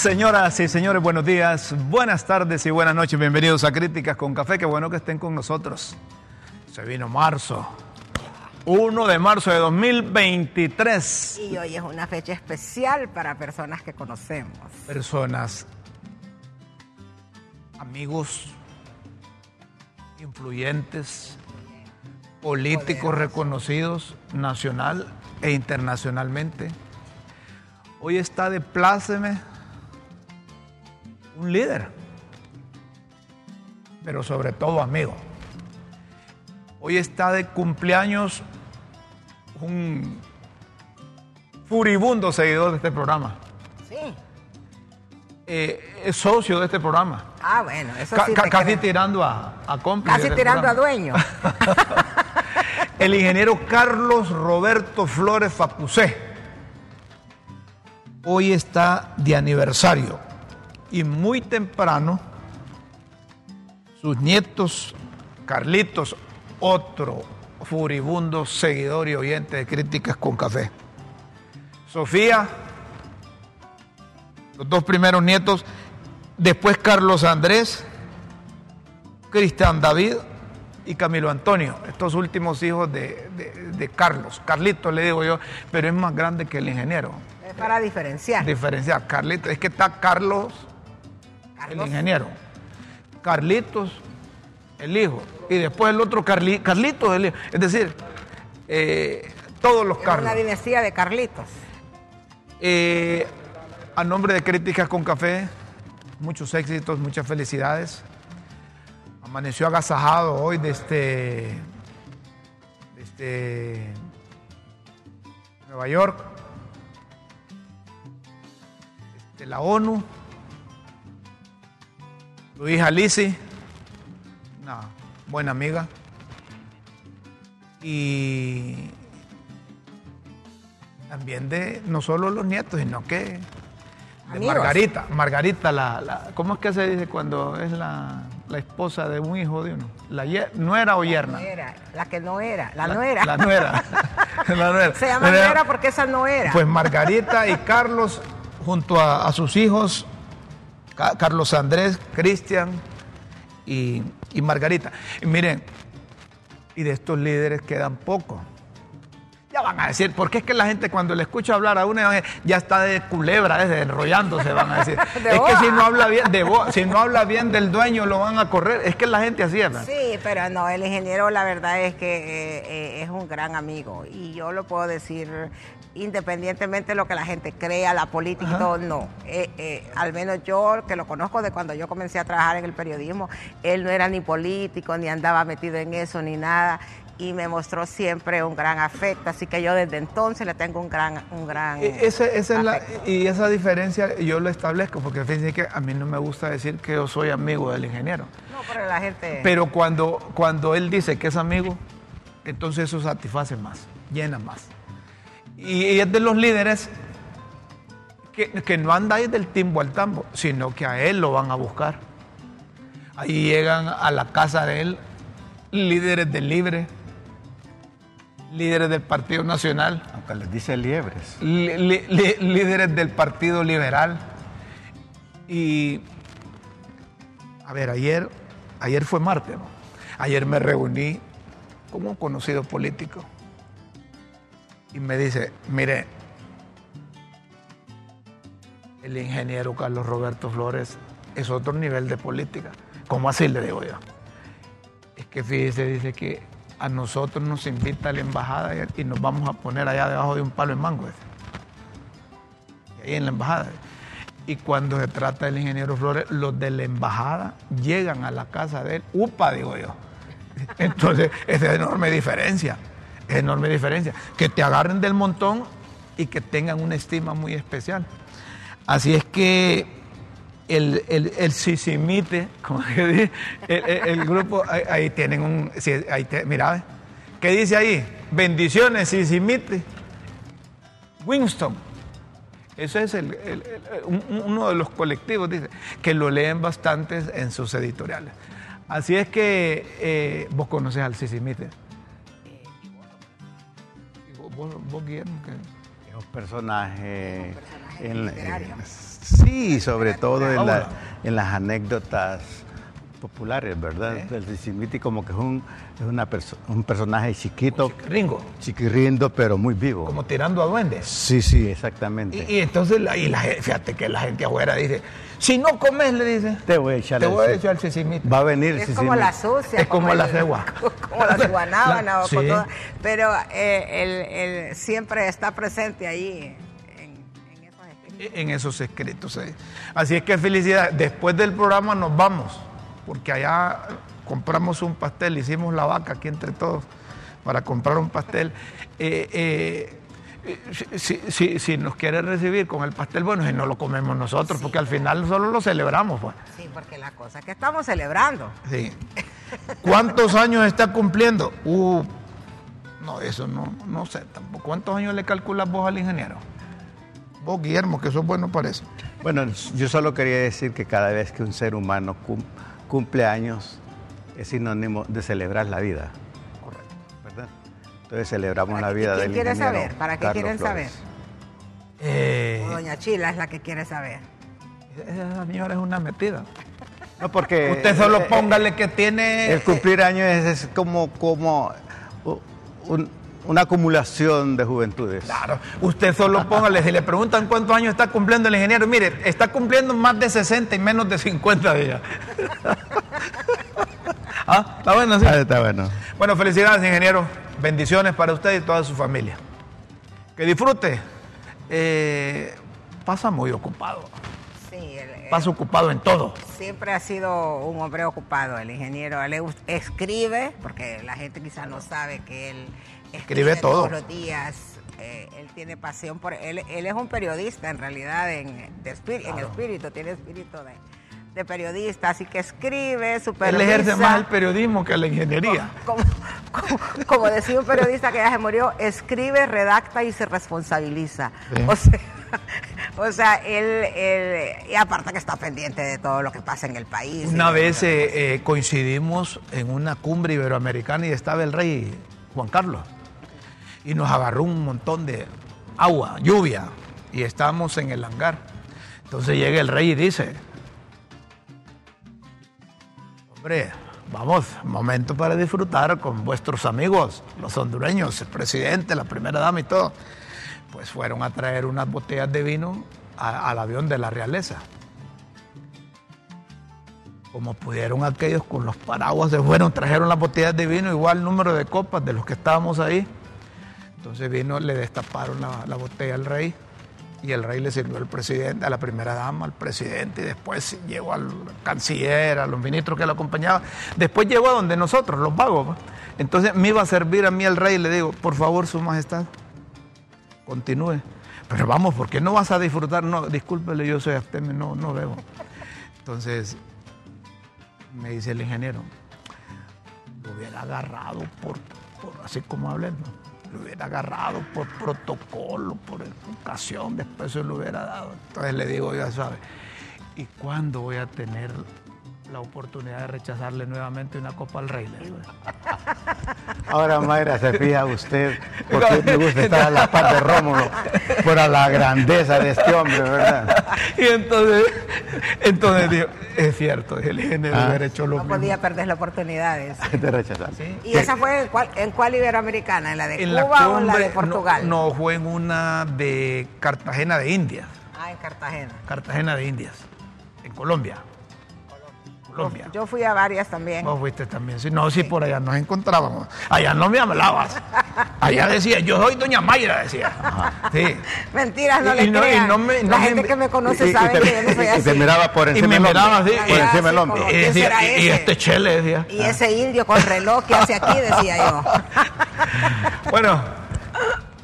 Señoras y señores, buenos días, buenas tardes y buenas noches. Bienvenidos a Críticas con Café. Qué bueno que estén con nosotros. Se vino marzo. 1 de marzo de 2023. Y hoy es una fecha especial para personas que conocemos. Personas, amigos, influyentes, políticos reconocidos nacional e internacionalmente. Hoy está de pláceme un líder, pero sobre todo amigo. Hoy está de cumpleaños un furibundo seguidor de este programa. Sí. Eh, es socio de este programa. Ah, bueno, eso sí. ca- te casi creo. tirando a, a cómplice Casi tirando a dueño. El ingeniero Carlos Roberto Flores Facusé. Hoy está de aniversario y muy temprano sus nietos, Carlitos, otro furibundo seguidor y oyente de Críticas con Café. Sofía, los dos primeros nietos, después Carlos Andrés, Cristian David y Camilo Antonio, estos últimos hijos de, de- de Carlos. Carlitos le digo yo, pero es más grande que el ingeniero. Es para diferenciar. Diferenciar, Carlitos, es que está Carlos, el ingeniero, Carlitos, el hijo, y después el otro Carli- Carlitos, el hijo. Es decir, eh, todos los Carlos. una dinastía de Carlitos. Eh, a nombre de Críticas con Café, muchos éxitos, muchas felicidades. Amaneció agasajado hoy desde, desde Nueva York, desde la ONU, Luis Alici, una buena amiga, y también de no solo los nietos, sino que de. Margarita. Margarita, la, la- ¿cómo es que se dice cuando es la, la esposa de un hijo de uno? La nuera o yerna. No era, la que no era, la, nuera. La nuera. Nuera. Se llama Nuera. nuera porque esa no era. Pues Margarita y Carlos, junto a, a sus hijos, Carlos Andrés, Cristian y, y Margarita. Y miren, y de estos líderes quedan pocos. Ya van a decir, porque es que la gente cuando le escucha hablar a uno ya está de culebra, desde enrollándose, van a decir. De es que si no habla bien, de boa, si no habla bien del dueño lo van a correr. Es que la gente así es. Sí, pero no, el ingeniero la verdad es que eh, eh, es un gran amigo y yo lo puedo decir independientemente de lo que la gente crea, la política y todo, no. Eh, eh, al menos yo que lo conozco de cuando yo comencé a trabajar en el periodismo, él no era ni político, ni andaba metido en eso, ni nada y me mostró siempre un gran afecto, así que yo desde entonces le tengo un gran, un gran E- ese- esa es la- afecto. y esa diferencia yo lo establezco, porque fíjense que a mí no me gusta decir que yo soy amigo del ingeniero. No, pero la gente... Pero cuando, cuando él dice que es amigo, entonces eso satisface más, llena más. Y, y es de los líderes que, que no anda ahí del timbo al tambo, sino que a él lo van a buscar. Ahí llegan a la casa de él líderes del Libre, líderes del Partido Nacional, Aunque les dice liebres. li- li- li- líderes del Partido Liberal. Y, a ver, ayer, ayer fue martes, ¿no? Ayer me reuní con un conocido político y me dice, mire, el ingeniero Carlos Roberto Flores es otro nivel de política. ¿Cómo así le digo yo? Es que fíjese, dice que a nosotros nos invita a la embajada y- nos vamos a poner allá debajo de un palo en mango. ahí en la embajada. Y cuando se trata del ingeniero Flores, los de la embajada llegan a la casa de él. ¡Upa! Digo yo. Entonces, es de enorme diferencia. Es enorme diferencia. Que te agarren del montón y que tengan una estima muy especial. Así es que el, el, el Sisimite, como que dice, el, el- el grupo, ahí, ahí tienen un. sí, ahí te- mira, ¿ve? ¿qué dice ahí? Bendiciones, Sisimite. Winston. Ese es el- el- el- un- un- uno de los colectivos, dice, que lo leen bastantes en sus editoriales. Así es que eh, vos conoces al Sisimite. ¿Y vos, vos, vos, Guillermo, qué? Es un personaje, en, sí, sobre todo en, en las anécdotas populares, ¿verdad? El Sisimiti como que es un, es una un personaje chiquito. Chiquirringo. Chiquirrindo, pero muy vivo. Como tirando a duendes. Sí, sí, exactamente. Y, entonces, y la, fíjate que la gente afuera dice, si no comes, le dice, te voy a echar, te voy a echar el Sisimiti. Va a venir Es como la sucia. Es como, la cegua. Como la guanábana. sí. pero eh, él, siempre está presente ahí en esos escritos. Así es que felicidad. Después del programa nos vamos porque allá compramos un pastel, hicimos la vaca aquí entre todos para comprar un pastel. Eh, eh, si, nos quiere recibir con el pastel, bueno, si no lo comemos nosotros, porque al final solo lo celebramos. Pues. Sí, porque la cosa es que estamos celebrando. Sí. ¿Cuántos años está cumpliendo? Uh, no, eso no, no sé tampoco. ¿Cuántos años le calculas vos al ingeniero? Vos, Guillermo, que eso bueno parece. Bueno, yo solo quería decir que cada vez que un ser humano cumple cumpleaños es sinónimo de celebrar la vida. Correcto. ¿Verdad? Entonces celebramos la vida ¿Quién quiere saber? ¿Para qué quieren saber? Eh, Doña Chila es la que quiere saber. Esa señora es una metida. No, porque... Usted solo eh, póngale que tiene... El cumplir años es, como, como un, una acumulación de juventudes. Claro, usted solo póngale, si le preguntan cuántos años está cumpliendo el ingeniero, mire, está cumpliendo más de 60 y menos de 50 días. ¿Ah? ¿Está bueno? Sí? Ah, está bueno. Bueno, felicidades, ingeniero. Bendiciones para usted y toda su familia. Que disfrute. Eh, pasa muy ocupado. Pasa ocupado en todo. Siempre ha sido un hombre ocupado, el ingeniero. Él escribe, porque la gente quizás no sabe que él escribe, todo. todos los días. Eh, él tiene pasión por él. Él es un periodista en realidad, en, en espíritu, tiene espíritu de, periodista, así que escribe, supervisa. Él ejerce más el periodismo que la ingeniería. Como, decía un periodista que ya se murió, escribe, redacta y se responsabiliza. O sea, o sea él, y aparte que está pendiente de todo lo que pasa en el país. Una vez eh, eh, coincidimos en una cumbre iberoamericana y estaba el rey Juan Carlos y nos agarró un montón de agua, lluvia, y estábamos en el hangar. Entonces llega el rey y dice, hombre, vamos, momento para disfrutar con vuestros amigos, los hondureños, el presidente, la primera dama y todo. Pues fueron a traer unas botellas de vino al avión de la realeza. Como pudieron aquellos con los paraguas se fueron, trajeron las botellas de vino, igual número de copas de los que estábamos ahí entonces vino, le destaparon la, botella al rey y el rey le sirvió al presidente, a la primera dama, al presidente, y después llegó al canciller, a los ministros que lo acompañaban. Después llegó a donde nosotros, los vagos. Entonces me iba a servir a mí el rey y le digo, por favor, su majestad, continúe. Pero vamos, ¿por qué no vas a disfrutar? No, discúlpele, yo soy abstemio, no, no bebo. Entonces me dice el ingeniero, lo hubiera agarrado por, así como hablando lo hubiera agarrado por protocolo, por educación, después se lo hubiera dado. Entonces le digo, ya sabe, ¿y cuándo voy a tener la oportunidad de rechazarle nuevamente una copa al rey? Ahora, Mayra, se fija usted, porque me gusta estar a la par de Rómulo, por la grandeza de este hombre, ¿verdad? Y entonces, entonces digo, es cierto, el ingeniero ah. haber hecho lo no podía perder la oportunidad de rechazar. ¿Y esa fue en cuál, en cuál iberoamericana? ¿En la de Cuba o en la de Portugal? No, fue en una de Cartagena de Indias. Ah, en Cartagena. Cartagena de Indias, en Colombia. Yo fui a varias también. Vos fuiste también. Sí, no, sí, por allá nos encontrábamos. Allá no me hablabas. Allá decía, yo soy doña Mayra, decía. Sí. Mentiras, no le crean. La gente que me conoce sabe que yo no soy así. Y te miraba por encima del hombro. Así, por encima del hombro. Y, decía, y, este chele, decía. Y ese indio con reloj que hace aquí, decía yo. bueno.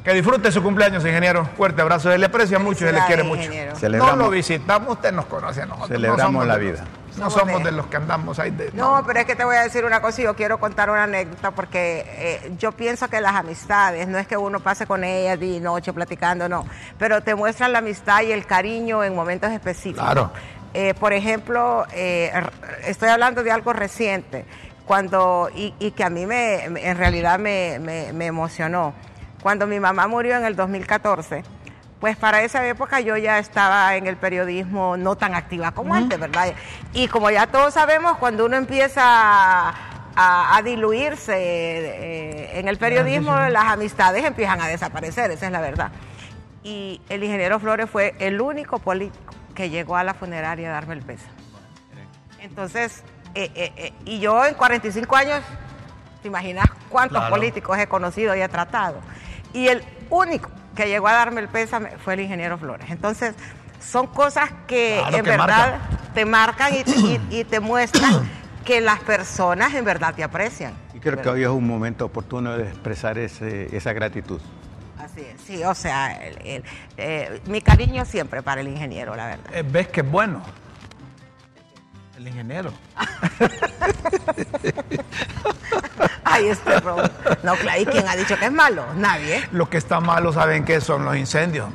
Que disfrute su cumpleaños, ingeniero. Fuerte abrazo. Se le aprecia mucho y se le quiere mucho. No lo visitamos, usted nos conoce a nosotros. Celebramos la vida. No somos de los que andamos ahí. De, no, pero es que te voy a decir una cosa y yo quiero contar una anécdota porque eh, yo pienso que las amistades, no es que uno pase con ellas día y noche platicando, no, pero te muestran la amistad y el cariño en momentos específicos. Claro. Eh, por ejemplo, eh, estoy hablando de algo reciente, cuando, y, que a mí me, en realidad me, me, me emocionó. Cuando mi mamá murió en el 2014, pues para esa época yo ya estaba en el periodismo no tan activa como antes, ¿verdad? Y como ya todos sabemos, cuando uno empieza a, diluirse eh, en el periodismo, las amistades empiezan a desaparecer, esa es la verdad. Y el ingeniero Flores fue el único político que llegó a la funeraria a darme el peso. Entonces, eh, eh, y yo en 45 años, ¿te imaginas cuántos políticos he conocido y he tratado? Y el único que llegó a darme el pésame fue el ingeniero Flores. Entonces, son cosas que en verdad te marcan y, te muestran que las personas en verdad te aprecian. Y creo que hoy es un momento oportuno de expresar esa gratitud. Así es, sí, o sea, eh, mi cariño siempre para el ingeniero, la verdad. Eh, ¿Ves que es bueno? El ingeniero. Ay, este No, ¿y quién ha dicho que es malo? Nadie. Lo que está malo, ¿saben qué? Son los incendios.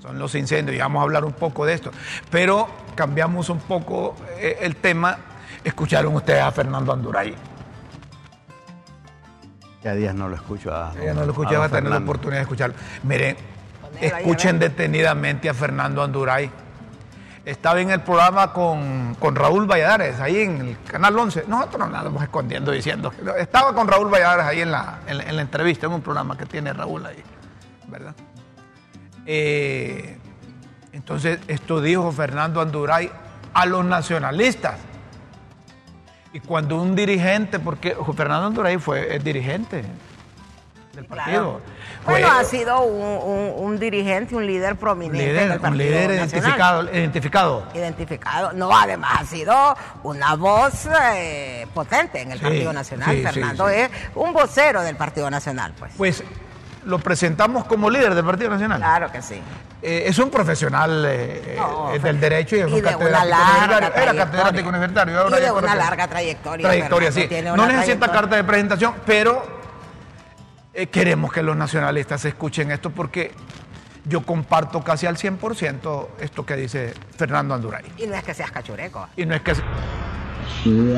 Son los incendios. Y vamos a hablar un poco de esto. Pero cambiamos un poco eh, el tema. Escucharon ustedes a Fernando Anduray. Ya días no lo escucho a. Ya no lo escuché, va a tener la oportunidad de escucharlo. Miren, escuchen detenidamente a Fernando Anduray estaba en el programa con, Raúl Valladares, ahí en el Canal 11. Nosotros no andamos escondiendo diciendo. Estaba con Raúl Valladares ahí en la, en, la entrevista, en un programa que tiene Raúl ahí, ¿verdad? Eh, entonces, esto dijo Fernando Anduray a los nacionalistas. Y cuando un dirigente, porque Fernando Anduray fue el dirigente partido. Bueno, ha sido un, dirigente, un líder prominente. un líder identificado, identificado. Identificado. No, además ha sido una voz eh, potente en el Partido Nacional. Fernando es un vocero del Partido Nacional, pues. Pues lo presentamos como líder del Partido Nacional. Claro que sí. Eh, es un profesional eh, del derecho y es un catedrático Era catedrático universitario. y de una larga trayectoria. Trayectoria, sí. No necesita carta de presentación, pero eh, queremos que los nacionalistas escuchen esto porque yo comparto casi al 100% esto que dice Fernando Anduray. Y no es que seas cachureco. Y no es que... Hoy, 27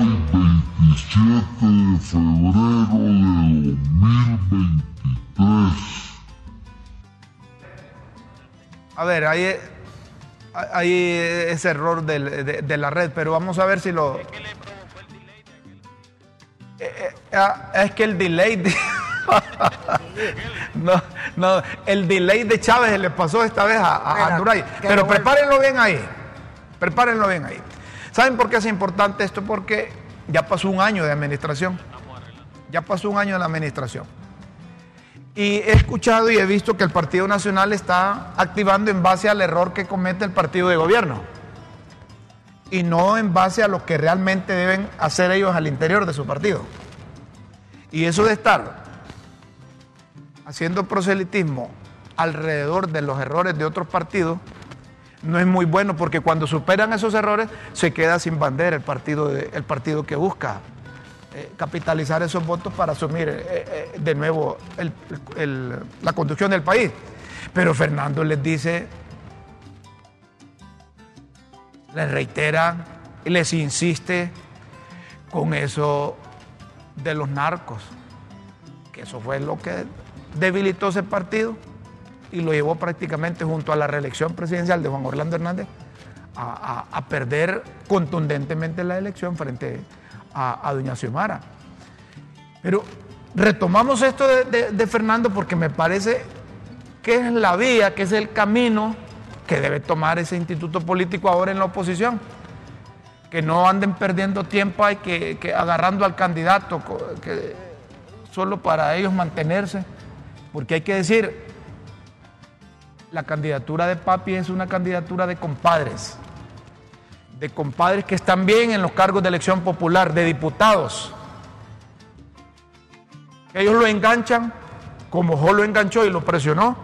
de febrero de 2023. A ver, hay, hay ese error de, la red, pero vamos a ver si lo... ¿Qué le provocó el delay de aquel? Eh, eh, ah, es que el delay... no, no, el delay de Chávez le pasó esta vez a, Anduray. Pero prepárenlo bien ahí. Prepárenlo bien ahí. ¿Saben por qué es importante esto? Porque ya pasó un año de administración. Ya pasó un año de la administración. Y he escuchado y he visto que el Partido Nacional está activando en base al error que comete el partido de gobierno. Y no en base a lo que realmente deben hacer ellos al interior de su partido. Y eso de estar haciendo proselitismo alrededor de los errores de otros partidos, no es muy bueno porque cuando superan esos errores se queda sin bandera el partido, el partido que busca eh, capitalizar esos votos para asumir eh, eh, de nuevo la conducción del país. Pero Fernando les dice, les reitera les insiste con eso de los narcos, que eso fue lo que debilitó ese partido y lo llevó prácticamente junto a la reelección presidencial de Juan Orlando Hernández a, perder contundentemente la elección frente a, doña Xiomara. Pero retomamos esto de, Fernando porque me parece que es la vía, que es el camino que debe tomar ese instituto político ahora en la oposición. Que no anden perdiendo tiempo y que, agarrando al candidato que, solo para ellos mantenerse. Porque hay que decir, la candidatura de Papi es una candidatura de compadres, de compadres que están bien en los cargos de elección popular, de diputados. Ellos lo enganchan, como Jo lo enganchó y lo presionó,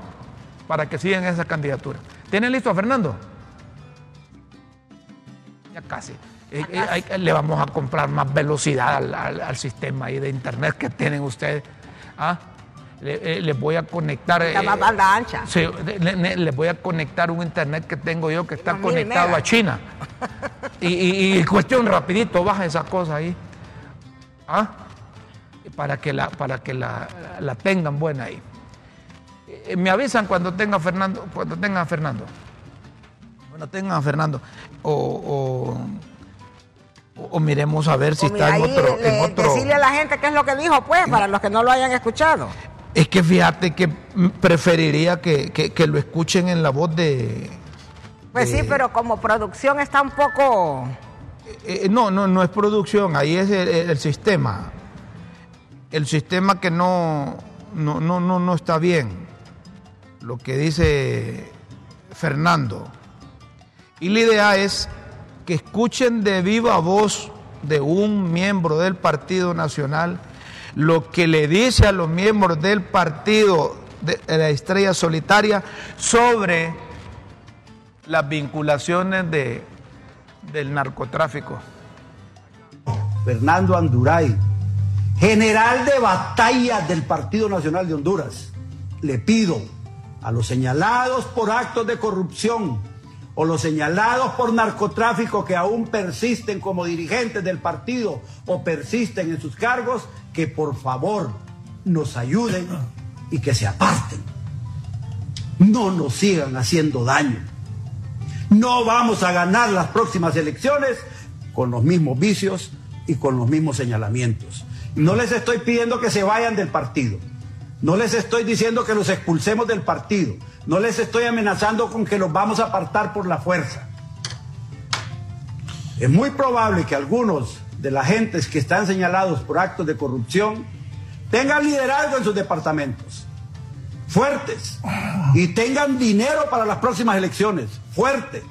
para que sigan esa candidatura. ¿Tienen listo a Fernando? Ya casi. Eh, eh, le vamos a comprar más velocidad al, sistema de internet que tienen ustedes. ¿Ah? Eh, les voy a conectar. Está más banda ancha. Sí, les voy a conectar un internet que tengo yo que está conectado a China. y, cuestión rapidito, baja esa cosa ahí. ¿Ah? Para que la, para que la, tengan buena ahí. Eh, me avisan cuando tenga Fernando, cuando tenga a Fernando. Cuando tenga a Fernando. O, o, o miremos a ver si O mira, está en ahí otro, le- en otro. Decirle a la gente qué es lo que dijo, pues, para los que no lo hayan escuchado. Es que fíjate que preferiría que, que- que lo escuchen en la voz de. Pues sí, pero como producción está un poco... Eh, eh, no, no, no es producción, ahí es el sistema. El sistema que no, no, no, no, no está bien. Lo que dice Fernando. Y la idea es que escuchen de viva voz de un miembro del Partido Nacional lo que le dice a los miembros del partido de la Estrella Solitaria sobre las vinculaciones de, del narcotráfico. Fernando Anduray, general de batalla del Partido Nacional de Honduras, le pido a los señalados por actos de corrupción o los señalados por narcotráfico que aún persisten como dirigentes del partido o persisten en sus cargos, que por favor nos ayuden y que se aparten. No nos sigan haciendo daño. No vamos a ganar las próximas elecciones con los mismos vicios y con los mismos señalamientos. No les estoy pidiendo que se vayan del partido. No les estoy diciendo que los expulsemos del partido. No les estoy amenazando con que los vamos a apartar por la fuerza. Es muy probable que algunos de las gentes que están señalados por actos de corrupción tengan liderazgo en sus departamentos fuertes y tengan dinero para las próximas elecciones, fuerte.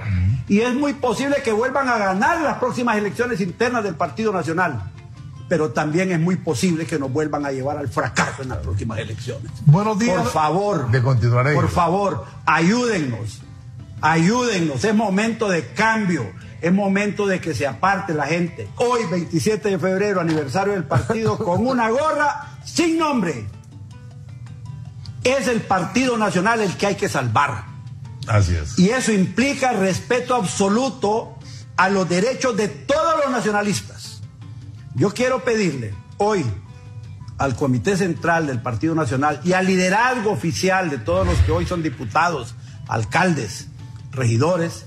Y es muy posible que vuelvan a ganar las próximas elecciones internas del Partido Nacional. Pero también es muy posible que nos vuelvan a llevar al fracaso en las próximas elecciones. Buenos días. Por favor, De continuar ahí. por favor, ayúdennos, ayúdennos. Es momento de cambio, es momento de que se aparte la gente. Hoy, 27 de febrero, aniversario del partido, con una gorra sin nombre. Es el Partido Nacional el que hay que salvar. Así es. Y eso implica respeto absoluto a los derechos de todos los nacionalistas. Yo quiero pedirle hoy al Comité Central del Partido Nacional y al liderazgo oficial de todos los que hoy son diputados, alcaldes, regidores,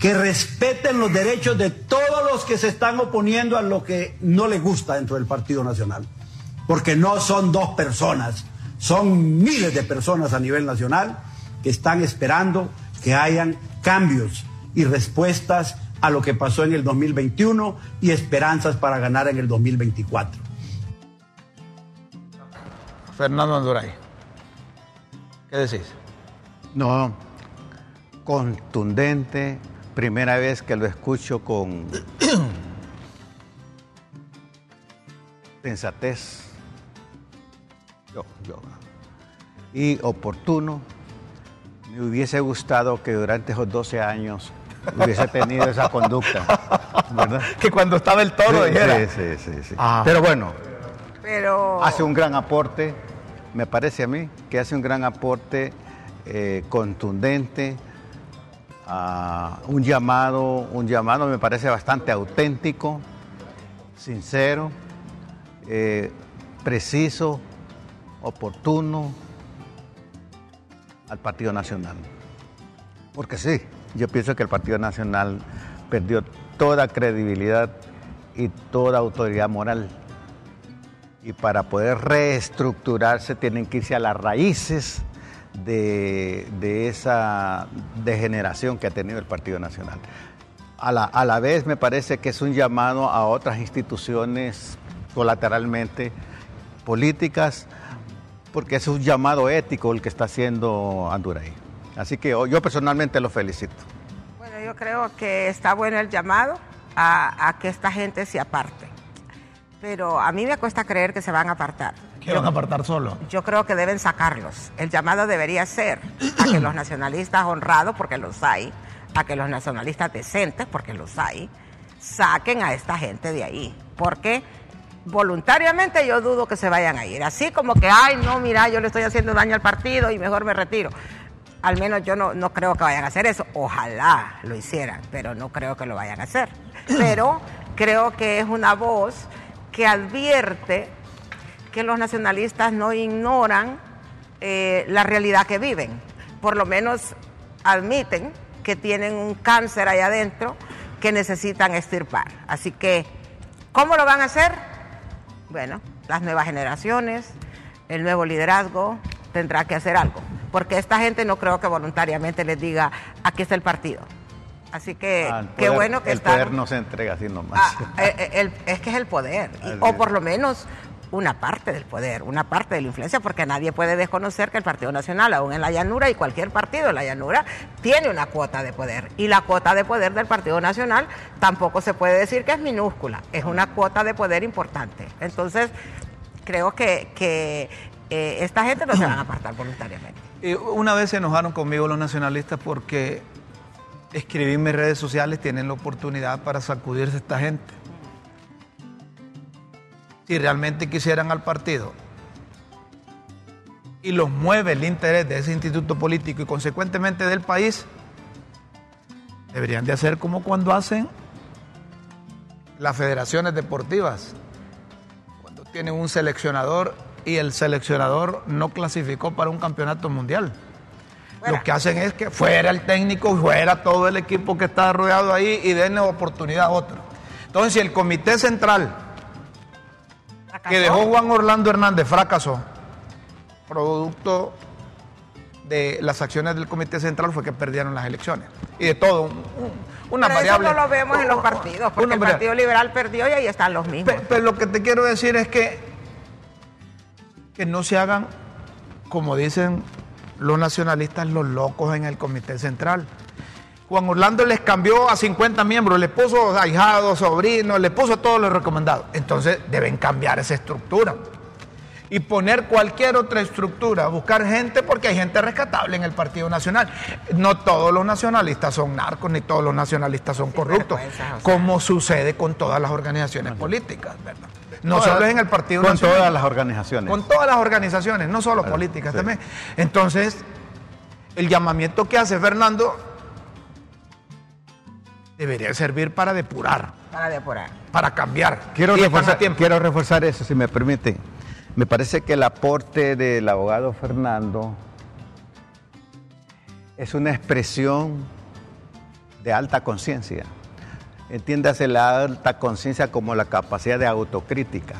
que respeten los derechos de todos los que se están oponiendo a lo que no les gusta dentro del Partido Nacional. Porque no son dos personas, son miles de personas a nivel nacional que están esperando que hayan cambios y respuestas a lo que pasó en el 2021 y esperanzas para ganar en el 2024. Fernando Anduray. ¿Qué decís? No, contundente, primera vez que lo escucho con sensatez yo, yo. y oportuno. Me hubiese gustado que durante esos 12 años hubiese tenido esa conducta, ¿verdad? Que cuando estaba el toro Sí, dijera. sí, sí, sí, sí. Ah. Pero bueno, Pero... hace un gran aporte, me parece a mí, que hace un gran aporte eh, contundente, un llamado, un llamado me parece bastante auténtico, sincero, eh, preciso, oportuno al Partido Nacional. Porque sí, yo pienso que el Partido Nacional perdió toda credibilidad y toda autoridad moral y para poder reestructurarse tienen que irse a las raíces de, de esa degeneración que ha tenido el Partido Nacional. A la, a la vez me parece que es un llamado a otras instituciones colateralmente políticas, porque es un llamado ético el que está haciendo Anduray. Así que yo personalmente lo felicito. Bueno, yo creo que está bueno el llamado a que esta gente se aparte. Pero a mí me cuesta creer que se van a apartar. A apartar solo. Yo creo que deben sacarlos. El llamado debería ser a que los nacionalistas honrados, porque los hay, a que los nacionalistas decentes, porque los hay, saquen a esta gente de ahí. Porque voluntariamente yo dudo que se vayan a ir. Así como que, ay, no, mira, yo le estoy haciendo daño al partido y mejor me retiro. Al menos yo no, no creo que vayan a hacer eso. Ojalá lo hicieran, pero no creo que lo vayan a hacer. Pero creo que es una voz que advierte que los nacionalistas no ignoran eh, la realidad que viven. Por lo menos admiten que tienen un cáncer ahí adentro que necesitan extirpar. Así que, ¿cómo lo van a hacer? Bueno, las nuevas generaciones, el nuevo liderazgo tendrá que hacer algo, porque esta gente no creo que voluntariamente les diga, aquí está el partido. Así que Ah, qué bueno que El están- poder no se entrega así nomás. Ah, eh, eh, el- es que es el poder, y- o por lo menos una parte del poder, una parte de la influencia, porque nadie puede desconocer que el Partido Nacional, aún en la llanura y cualquier partido en la llanura, tiene una cuota de poder. Y la cuota de poder del Partido Nacional tampoco se puede decir que es minúscula, es una cuota de poder importante. Entonces, creo que, que eh, esta gente no se van a apartar voluntariamente. Y una vez se enojaron conmigo los nacionalistas porque escribí en mis redes sociales, tienen la oportunidad para sacudirse esta gente. Si realmente quisieran al partido y los mueve el interés de ese instituto político y consecuentemente del país, deberían de hacer como cuando hacen las federaciones deportivas, cuando tienen un seleccionador y el seleccionador no clasificó para un campeonato mundial. Fuera. Lo que hacen es que fuera el técnico, fuera todo el equipo que está rodeado ahí y denle oportunidad a otro. Entonces, si el comité central que dejó Juan Orlando Hernández fracasó, producto de las acciones del comité central fue que perdieron las elecciones. Y de todo, un- un- una Pero variable. eso no lo vemos en los partidos, porque el. Partido Liberal perdió y ahí están los mismos. Pe- Pero lo que te quiero decir es que, que no se hagan, como dicen los nacionalistas, los locos en el comité central. Juan Orlando les cambió a 50 miembros, les puso ahijados, sobrinos, les puso todos los recomendados. Entonces deben cambiar esa estructura y poner cualquier otra estructura, buscar gente, porque hay gente rescatable en el Partido Nacional. No todos los nacionalistas son narcos, ni todos los nacionalistas son corruptos, José. como sucede con todas las organizaciones políticas, ¿verdad? No Todas- solo es en el Partido Con Nacional. todas las organizaciones. Con todas las organizaciones, no solo políticas sí. también. Entonces, el llamamiento que hace Fernando debería servir para depurar, Para depurar. para cambiar. Quiero reforzar, tiempo. quiero reforzar eso, si me permiten. Me parece que el aporte del abogado Fernando es una expresión de alta conciencia. Entiéndase la alta conciencia como la capacidad de autocrítica,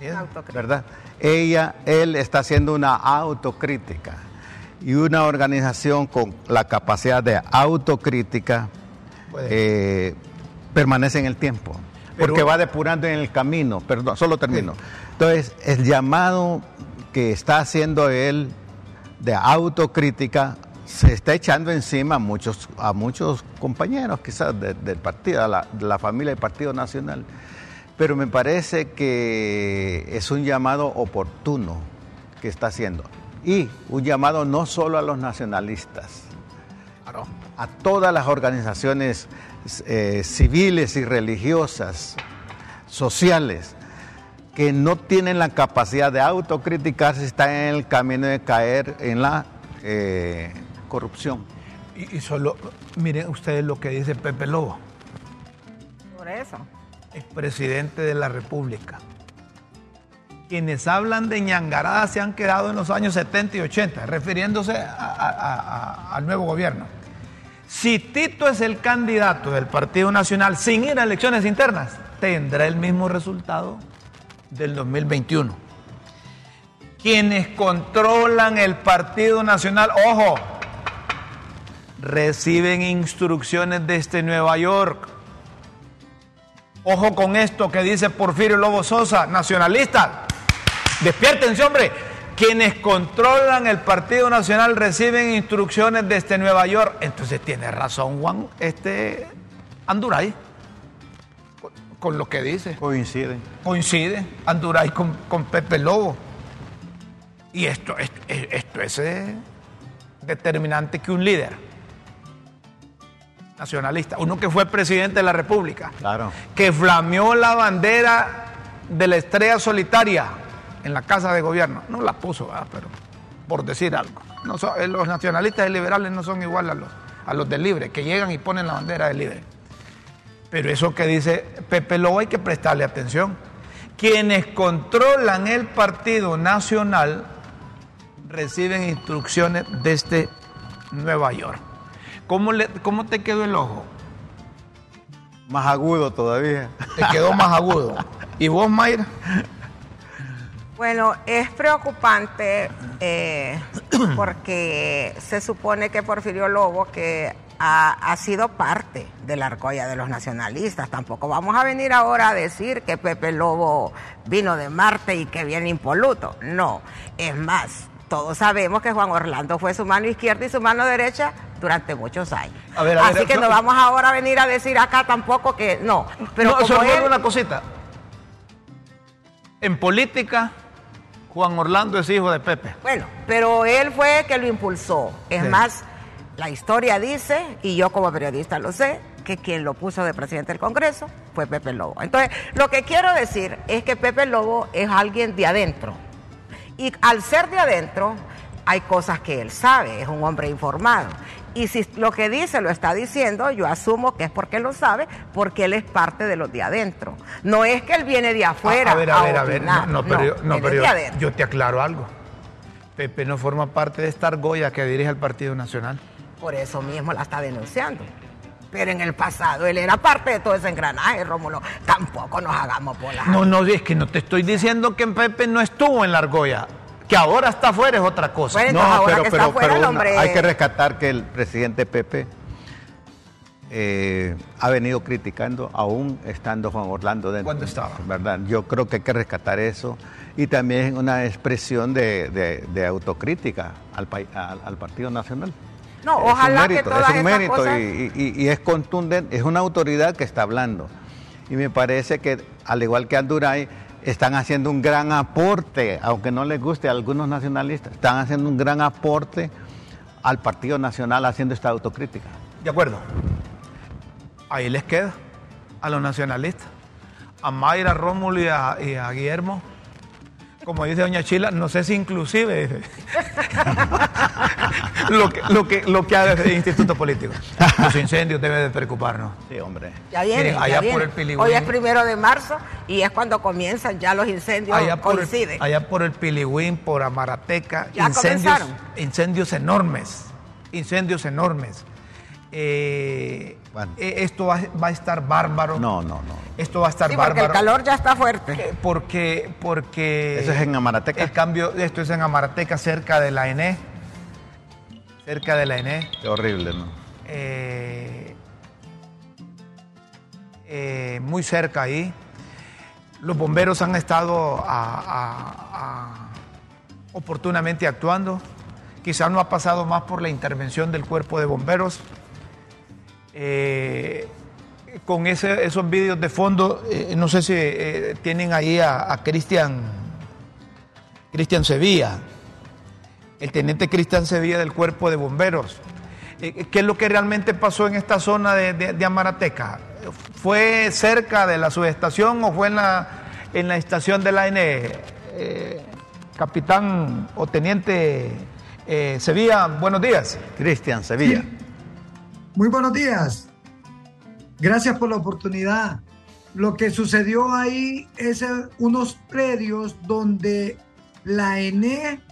es. Autocrítica. ¿verdad? Ella, él está haciendo una autocrítica y una organización con la capacidad de autocrítica. Eh, permanece en el tiempo. Pero- porque va depurando en el camino. Perdón, solo termino. Entonces, el llamado que está haciendo él de autocrítica se está echando encima a muchos, a muchos compañeros quizás de- del partido, la, de la familia del Partido Nacional. Pero me parece que es un llamado oportuno que está haciendo. Y un llamado no solo a los nacionalistas, Claro. a todas las organizaciones eh, civiles y religiosas, sociales, que no tienen la capacidad de autocriticarse, están en el camino de caer en la eh, corrupción. Y, y solo, miren ustedes lo que dice Pepe Lobo, Por eso. expresidente de la República. Quienes hablan de ñangarada se han quedado en los años 70 y 80, refiriéndose a- a- a- al nuevo gobierno. Si Tito es el candidato del Partido Nacional sin ir a elecciones internas, tendrá el mismo resultado del 2021. Quienes controlan el Partido Nacional, ojo, reciben instrucciones desde Nueva York. Ojo con esto que dice Porfirio Lobo Sosa, nacionalista. Despiértense, hombre. Quienes controlan el Partido Nacional reciben instrucciones desde Nueva York. Entonces tiene razón Juan, este Anduray, con, con lo que dice. Coinciden. Coincide Anduray con, con Pepe Lobo. Y esto, esto, esto es eh, determinante que un líder nacionalista, uno que fue presidente de la República, Claro. que flameó la bandera de la estrella solitaria en la casa de gobierno. No la puso, ¿verdad? pero por decir algo. No son- eh, los nacionalistas y liberales no son iguales a los, a los del libre, que llegan y ponen la bandera del libre. Pero eso que dice Pepe Lobo hay que prestarle atención. Quienes controlan el Partido Nacional reciben instrucciones desde Nueva York. ¿Cómo, le, ¿Cómo te quedó el ojo? Más agudo todavía. Te quedó más agudo. ¿Y vos, Mayra? Bueno, es preocupante eh, porque se supone que Porfirio Lobo, que ha, ha, sido parte de la argolla de los nacionalistas, tampoco vamos a venir ahora a decir que Pepe Lobo vino de Marte y que viene impoluto. No, es más, todos sabemos que Juan Orlando fue su mano izquierda y su mano derecha durante muchos años. A ver, a Así ver, que no vamos ahora a venir a decir acá tampoco que no. Pero no, solo él... una cosita. En política, Juan Orlando es hijo de Pepe. Bueno, pero él fue el que lo impulsó. Es sí. más, la historia dice, y yo como periodista lo sé, que quien lo puso de presidente del Congreso fue Pepe Lobo. Entonces, lo que quiero decir es que Pepe Lobo es alguien de adentro. Y al ser de adentro, hay cosas que él sabe, es un hombre informado. Y si lo que dice lo está diciendo, yo asumo que es porque lo sabe, porque él es parte de los de adentro. No es que él viene de afuera. A, a ver, a, a ver, a ver. No, no, pero, yo, no, pero yo, yo, te aclaro algo. Pepe no forma parte de esta argolla que dirige el Partido Nacional. Por eso mismo la está denunciando. Pero en el pasado él era parte de todo ese engranaje, Rómulo. Tampoco nos hagamos la. No, no, es que no te estoy diciendo que Pepe no estuvo en la argolla. Que ahora está afuera es otra cosa. Bueno, no, pero, que pero, está fuera, pero el hombre... hay que rescatar que el presidente Pepe eh, ha venido criticando aún estando Juan Orlando dentro. ¿Cuándo estaba? ¿verdad? Yo creo que hay que rescatar eso y también una expresión de, de, de autocrítica al, al, al, Partido Nacional. No, es ojalá un mérito, que todas es un mérito cosas... y, y, y, es contundente, es una autoridad que está hablando. Y me parece que, al igual que Anduray, están haciendo un gran aporte, aunque no les guste a algunos nacionalistas, están haciendo un gran aporte al Partido Nacional haciendo esta autocrítica. De acuerdo. Ahí les queda a los nacionalistas, a Mayra, Rómulo y a, y a Guillermo. Como dice Doña Chila, no sé si inclusive lo, que, lo, que, lo que hace el Instituto Político. Los incendios deben de preocuparnos. Sí, hombre. Ya viene, Miren, allá viene. por el Piligüín. Hoy es primero de marzo y es cuando comienzan ya los incendios allá por coinciden. El, allá por el Piligüín, por Amarateca, ¿Ya incendios, comenzaron? incendios enormes. Incendios enormes. Eh, bueno. esto va, va, a estar bárbaro. No, no, no. Esto va a estar sí, bárbaro. Porque el calor ya está fuerte. Eh, Porque, porque. Eso es en Amarateca. El cambio, esto es en Amarateca, cerca de la ENE. Cerca de la ENE. Qué horrible, ¿no? Eh, eh, muy cerca ahí. Los bomberos han estado a, a, a, oportunamente actuando. Quizás no ha pasado más por la intervención del cuerpo de bomberos. Eh, con ese, esos vídeos de fondo, eh, no sé si eh, tienen ahí a, a Cristian Cristian Sevilla, el teniente Cristian Sevilla del cuerpo de bomberos. ¿Qué es lo que realmente pasó en esta zona de, de, de, Amarateca? ¿Fue cerca de la subestación o fue en la, en la estación de la N? capitán o teniente Sevilla, buenos días. Cristian Sevilla. Muy buenos días. Gracias por la oportunidad. Lo que sucedió ahí es unos predios donde la ENE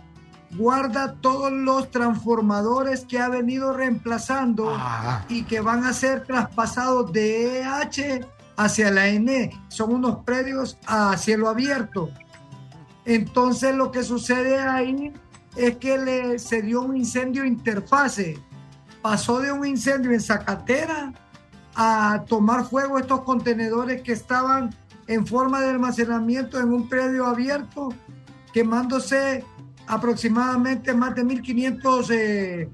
guarda todos los transformadores que ha venido reemplazando ah. y que van a ser traspasados de EH hacia la ENE. Son unos predios a cielo abierto. Entonces lo que sucede ahí es que le, se dio un incendio interfase. Pasó de un incendio en Zacatera a tomar fuego estos contenedores que estaban en forma de almacenamiento en un predio abierto, quemándose aproximadamente más de 1.500 eh,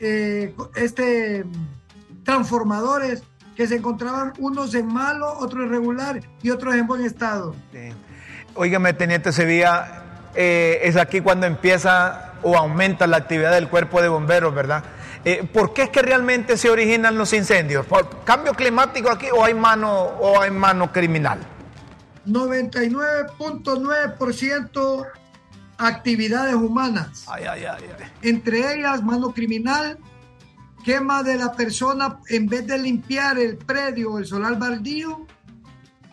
eh, este, transformadores que se encontraban unos en malo, otros en regular y otros en buen estado. Sí. Óigame, Teniente Sevilla, eh, es aquí cuando empieza o aumenta la actividad del cuerpo de bomberos, ¿verdad? Eh, ¿Por qué es que realmente se originan los incendios? ¿Por cambio climático aquí o hay mano, o hay mano criminal? 99.9% actividades humanas. Ay, ay, ay, Entre ellas, mano criminal, quema de la persona en vez de limpiar el predio o el solar baldío,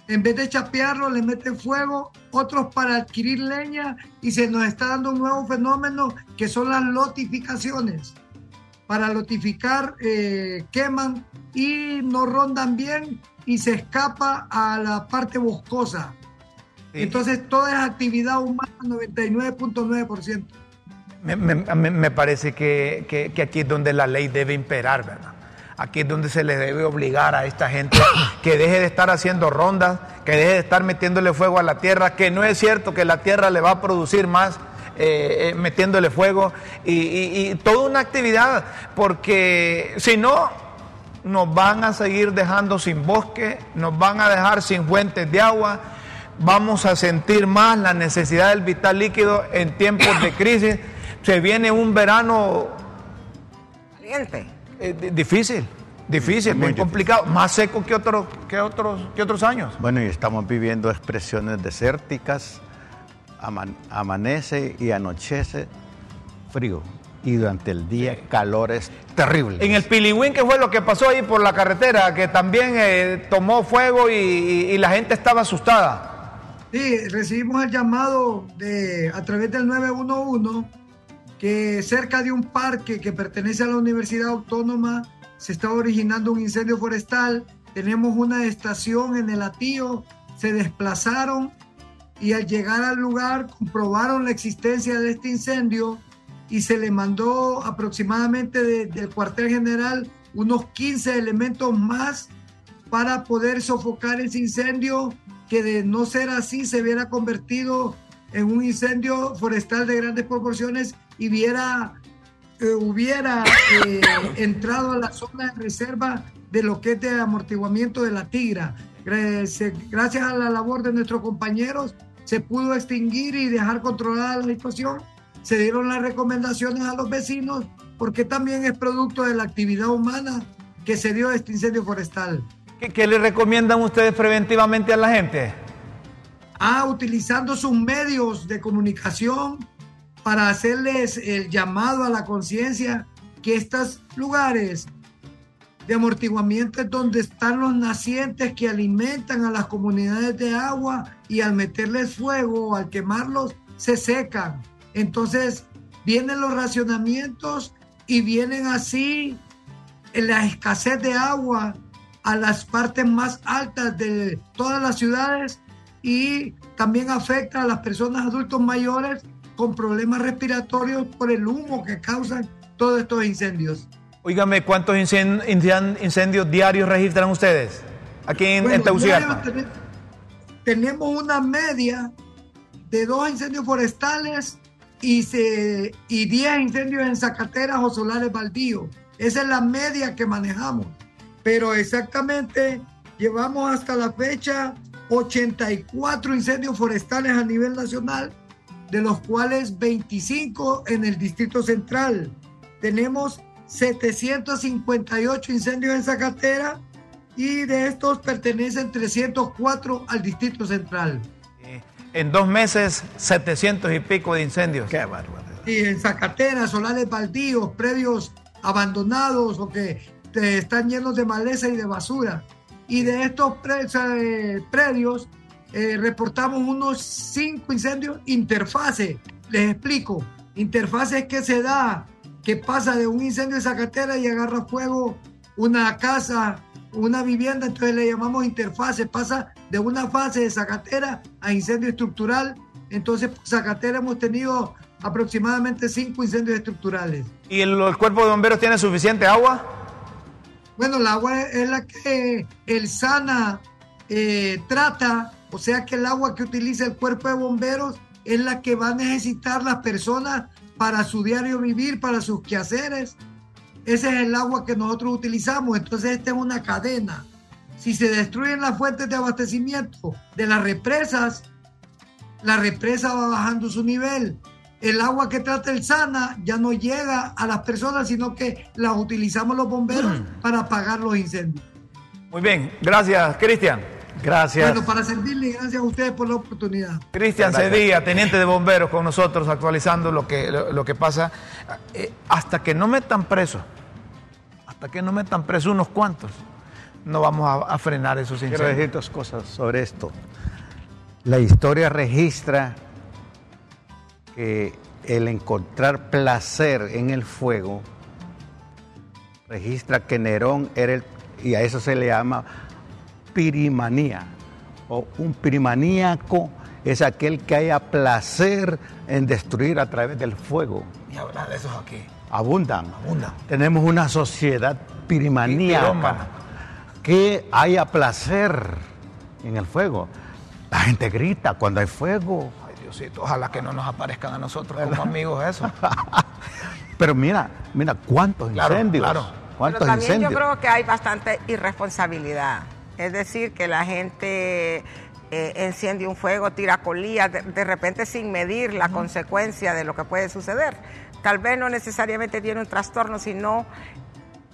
en vez de chapearlo, le meten fuego, otros para adquirir leña y se nos está dando un nuevo fenómeno que son las lotificaciones. Para lotificar, eh, queman y no rondan bien y se escapa a la parte boscosa. Entonces, toda es actividad humana, 99.9%. Me, me, me, parece que, que, que, aquí es donde la ley debe imperar, ¿verdad? Aquí es donde se le debe obligar a esta gente que deje de estar haciendo rondas, que deje de estar metiéndole fuego a la tierra, que no es cierto que la tierra le va a producir más eh, eh, metiéndole fuego y, y, y toda una actividad, porque si no, nos van a seguir dejando sin bosque, nos van a dejar sin fuentes de agua, vamos a sentir más la necesidad del vital líquido en tiempos de crisis. Se viene un verano Caliente. eh, difícil, difícil, muy, Muy complicado, más seco que otros, que otros, que otros años. Bueno, y estamos viviendo expresiones desérticas, aman- amanece y anochece frío, y durante el día calores terribles. En el Pilingüín, ¿qué fue lo que pasó ahí por la carretera? Que también eh, tomó fuego y, y- y la gente estaba asustada. Sí, recibimos el llamado de, a través del 911 que cerca de un parque que pertenece a la Universidad Autónoma se estaba originando un incendio forestal. Tenemos una estación en el Atío, se desplazaron y al llegar al lugar comprobaron la existencia de este incendio y se le mandó aproximadamente de- del cuartel general unos 15 elementos más para poder sofocar ese incendio que de no ser así se hubiera convertido en un incendio forestal de grandes proporciones y viera, eh, hubiera eh, entrado a la zona de reserva de lo que es de amortiguamiento de la tigra. Gracias a la labor de nuestros compañeros se pudo extinguir y dejar controlada la situación. Se dieron las recomendaciones a los vecinos porque también es producto de la actividad humana que se dio este incendio forestal. ¿Qué, qué le recomiendan ustedes preventivamente a la gente? Ah, utilizando sus medios de comunicación para hacerles el llamado a la conciencia que estos lugares de amortiguamiento es donde están los nacientes que alimentan a las comunidades de agua y al meterles fuego o al quemarlos se secan. Entonces vienen los racionamientos y vienen así en la escasez de agua a las partes más altas de todas las ciudades y también afecta a las personas adultos mayores con problemas respiratorios por el humo que causan todos estos incendios. Óigame, ¿cuántos incen- incen- incendios diarios registran ustedes aquí en, Bueno, en Tegucigalpa? tenemos una media de dos incendios forestales y, se, y 10 incendios en zacateras o solares baldíos. Esa es la media que manejamos. Pero exactamente llevamos hasta la fecha 84 incendios forestales a nivel nacional, de los cuales 25 en el Distrito Central. Tenemos 758 incendios en Zacatera y de estos pertenecen 304 al Distrito Central. Eh, En dos meses, 700 y pico de incendios. Qué barbaridad. Y en Zacatera, solares baldíos, predios abandonados o que eh, están llenos de maleza y de basura. Y de estos eh, predios eh, reportamos unos cinco incendios interfase. Les explico. Interfase es que se da, que pasa de un incendio de Zacatera y agarra fuego una casa, una vivienda, entonces le llamamos interfase. Pasa de una fase de Zacatera a incendio estructural. Entonces, Zacatera hemos tenido aproximadamente cinco incendios estructurales. ¿Y el, el cuerpo de bomberos tiene suficiente agua? Bueno, el agua es la que el SANA eh, trata, o sea que el agua que utiliza el cuerpo de bomberos es la que va a necesitar las personas para su diario vivir, para sus quehaceres. Ese es el agua que nosotros utilizamos, entonces esta es una cadena. Si se destruyen las fuentes de abastecimiento de las represas, la represa va bajando su nivel. El agua que trata el SANA ya no llega a las personas, sino que las utilizamos los bomberos para apagar los incendios. Muy bien, gracias, Cristian. Gracias. Bueno, para servirle, gracias a ustedes por la oportunidad. Cristian. Cedilla, teniente de bomberos con nosotros, actualizando lo que, lo, lo que pasa. Eh, hasta que no metan preso, hasta que no metan preso unos cuantos, no vamos a, a frenar esos Quiero incendios. decir dos cosas sobre esto. La historia registra que el encontrar placer en el fuego registra que Nerón era el, y a eso se le llama pirimanía, o un pirimaníaco es aquel que haya placer en destruir a través del fuego. Y hablar de esos aquí. Abundan. Abundan. Tenemos una sociedad pirimaníaca que haya placer en el fuego. La gente grita cuando hay fuego. Ay, Diosito, ojalá que no nos aparezcan a nosotros como amigos eso. Pero mira, mira cuántos Claro, incendios. claro. Pero ¿Cuántos también incendios? yo creo que hay bastante irresponsabilidad. Es decir, que la gente eh, enciende un fuego, tira colillas, de, de repente sin medir la consecuencia de lo que puede suceder. Tal vez no necesariamente tiene un trastorno, sino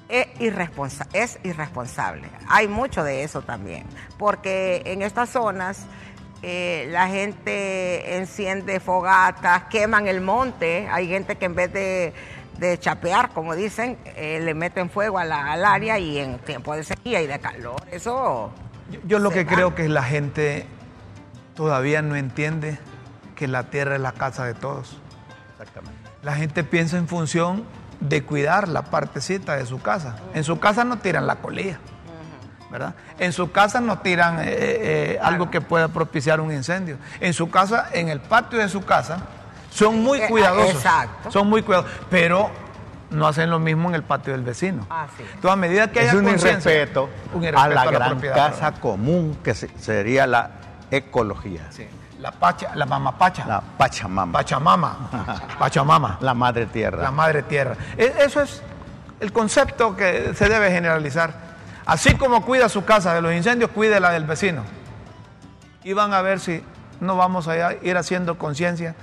es, irresponsa- es irresponsable. Hay mucho de eso también, porque en estas zonas eh, la gente enciende fogatas, queman el monte, hay gente que en vez de, de chapear, como dicen, eh, le meten fuego a la- al área y en tiempo de sequía y de calor, eso... Yo, yo lo que va. creo que la gente todavía no entiende que la tierra es la casa de todos. Exactamente. La gente piensa en función de cuidar la partecita de su casa. En su casa no tiran la colilla, ¿verdad? En su casa no tiran eh, eh, algo que pueda propiciar un incendio. En su casa, en el patio de su casa, son muy Eh, cuidadosos. exacto. Son muy cuidadosos, pero no hacen lo mismo en el patio del vecino. Ah, sí. Entonces, a medida que Es haya un conciencia- irrespeto, un a irrespeto la gran casa común que se- sería la ecología. Sí. La pacha, la mamapacha. La Pachamama. Pachamama. Pachamama. la madre tierra. La madre tierra. E- Eso es el concepto que se debe generalizar. Así como cuida su casa de los incendios, cuide la del vecino. Y van a ver si no vamos a ir haciendo conciencia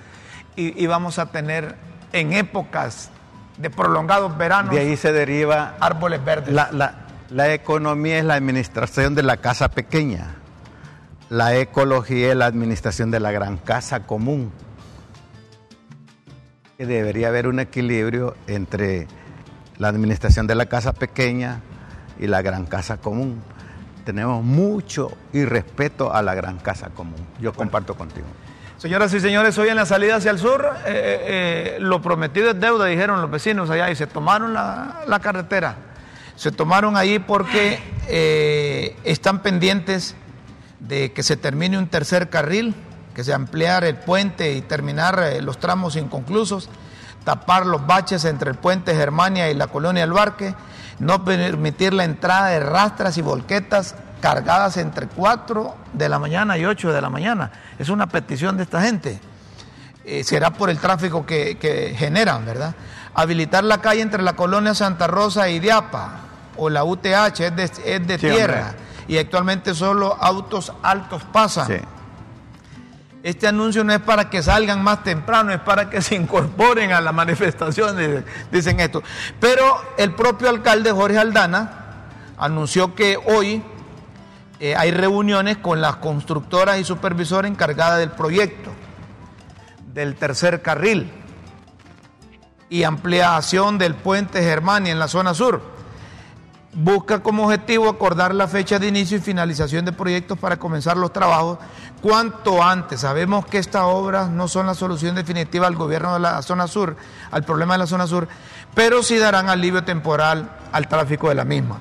y, y vamos a tener en épocas de prolongados veranos De ahí se deriva árboles verdes. La, la- la economía es la administración de la casa pequeña. La ecología es la administración de la gran casa común. Debería haber un equilibrio entre la administración de la casa pequeña y la gran casa común. Tenemos mucho irrespeto a la gran casa común. Yo comparto contigo. Señoras y señores, hoy en la salida hacia el sur, eh, eh, lo prometido es deuda, dijeron los vecinos allá, y se tomaron la, la carretera. Se tomaron ahí porque eh, están pendientes de que se termine un tercer carril, que se ampliara el puente y terminar eh, los tramos inconclusos, tapar los baches entre el puente Germania y la colonia El Barque, no permitir la entrada de rastras y volquetas cargadas entre 4 de la mañana y 8 de la mañana. Es una petición de esta gente. Eh, será por el tráfico que, que generan, ¿verdad? Habilitar la calle entre la colonia Santa Rosa y Diapa, o la UTH, es de, es de Sí, tierra, hombre. y actualmente solo autos altos pasan. Sí. Este anuncio no es para que salgan más temprano, es para que se incorporen a la manifestación, dicen- dicen esto. Pero el propio alcalde Jorge Aldana anunció que hoy eh, hay reuniones con las constructoras y supervisores encargadas del proyecto del tercer carril y ampliación del puente Germania en la zona sur busca como objetivo acordar la fecha de inicio y finalización de proyectos para comenzar los trabajos cuanto antes. Sabemos que estas obras no son la solución definitiva al gobierno de la zona sur, al problema de la zona sur, pero sí darán alivio temporal al tráfico de la misma.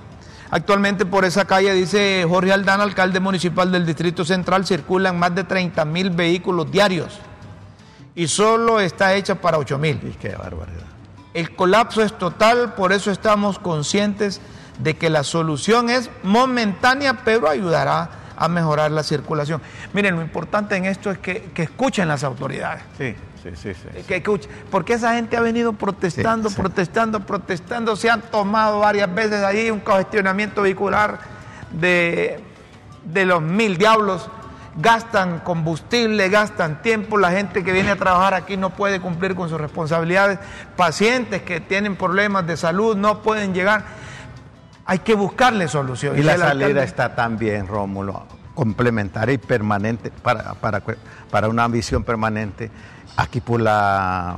Actualmente por esa calle, dice Jorge Aldana, alcalde municipal del Distrito Central, circulan más de 30 mil vehículos diarios y solo está hecha para 8 mil. Qué barbaridad. El colapso es total, por eso estamos conscientes de que la solución es momentánea, pero ayudará a mejorar la circulación. Miren, lo importante en esto es que, que escuchen las autoridades. Sí, sí, sí. sí. Que escuchen, porque esa gente ha venido protestando, Sí, sí. protestando, protestando. Se han tomado varias veces ahí un congestionamiento vehicular de, de los mil diablos. Gastan combustible, gastan tiempo. La gente que viene a trabajar aquí no puede cumplir con sus responsabilidades. Pacientes que tienen problemas de salud no pueden llegar. Hay que buscarle solución. Y la salida alcalde- está también, Rómulo, complementaria y permanente para, para, para una visión permanente. Aquí por la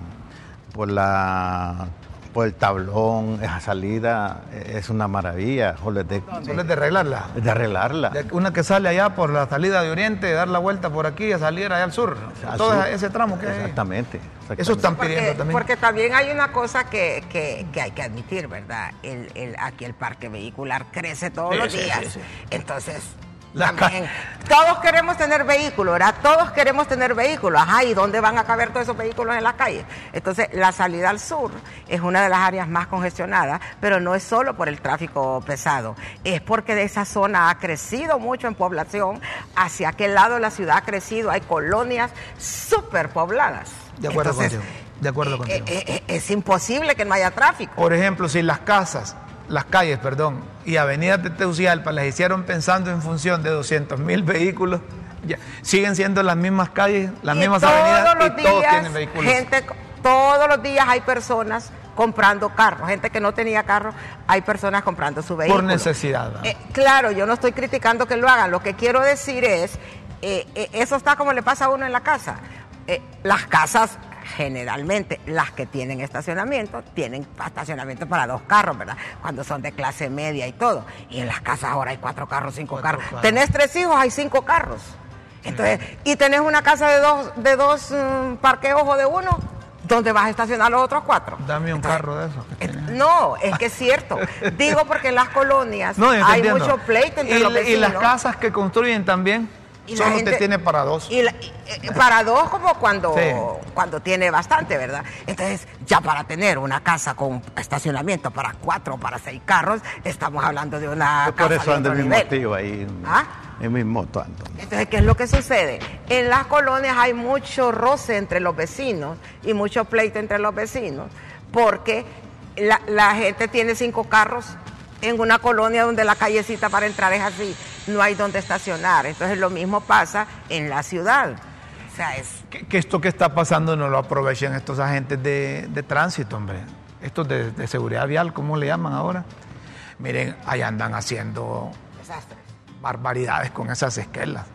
por la por el tablón, esa salida es una maravilla. Solo es de, de arreglarla. de arreglarla. De una que sale allá por la salida de Oriente, dar la vuelta por aquí y salir allá al sur. Al Todo sur. ese tramo que hay. Exactamente. Eso están Porque, pidiendo también. porque también hay una cosa que, que- que hay que admitir, ¿verdad? El, el- aquí el parque vehicular crece todos Sí, los sí, días. sí, sí. Entonces, también, todos queremos tener vehículos, ¿verdad? Todos queremos tener vehículos. Ajá, ¿y dónde van a caber todos esos vehículos en la calle? Entonces, la salida al sur es una de las áreas más congestionadas, pero no es solo por el tráfico pesado, es porque de esa zona ha crecido mucho en población. Hacia aquel lado de la ciudad ha crecido, hay colonias súper pobladas. De acuerdo contigo, de acuerdo contigo. eh, eh, es imposible que no haya tráfico. Por ejemplo, si las casas, las calles, perdón, y avenidas de Tegucigalpa las hicieron pensando en función de 200 mil vehículos, ya, siguen siendo las mismas calles, las Y mismas todos avenidas los y todos tienen vehículos. Gente, todos los días hay personas comprando carros. Gente que no tenía carro, hay personas comprando su vehículo. necesidad, ¿verdad? Eh, claro, yo no estoy criticando que lo hagan. Lo que quiero decir es, eh, eh, eso está como le pasa a uno en la casa. Las casas, generalmente, las que tienen estacionamiento, tienen estacionamiento para dos carros, ¿verdad? Cuando son de clase media y todo. Y en las casas ahora hay cuatro carros, cinco Cuatro carros. carros. Tenés tres hijos, hay cinco carros. Entonces, y tenés una casa de dos, de dos mm, parqueos o de uno, ¿dónde vas a estacionar los otros cuatro? Dame un Entonces, carro de esos. que eh. No, es que es cierto. Digo porque en las colonias No, hay mucho pleito entre y, los y vecinos. las casas que construyen también, Y solo gente- te tiene para dos. Y la- y, eh, para dos como cuando, Sí. cuando tiene bastante, ¿verdad? Entonces, ya para tener una casa con estacionamiento para cuatro o para seis carros, estamos hablando de una Yo por eso ando otro en mi nivel. motillo ahí. ¿Ah? En mi moto ando. Entonces, ¿qué es lo que sucede? En las colonias hay mucho roce entre los vecinos y mucho pleito entre los vecinos, porque la, la gente tiene cinco carros en una colonia donde la callecita para entrar es así, no hay donde estacionar. Entonces, lo mismo pasa en la ciudad. O sea, es... Que, que esto que está pasando no lo aprovechen estos agentes de, de tránsito, hombre. Estos de, de seguridad vial, ¿cómo le llaman ahora? Miren, ahí andan haciendo barbaridades con esas esquelas.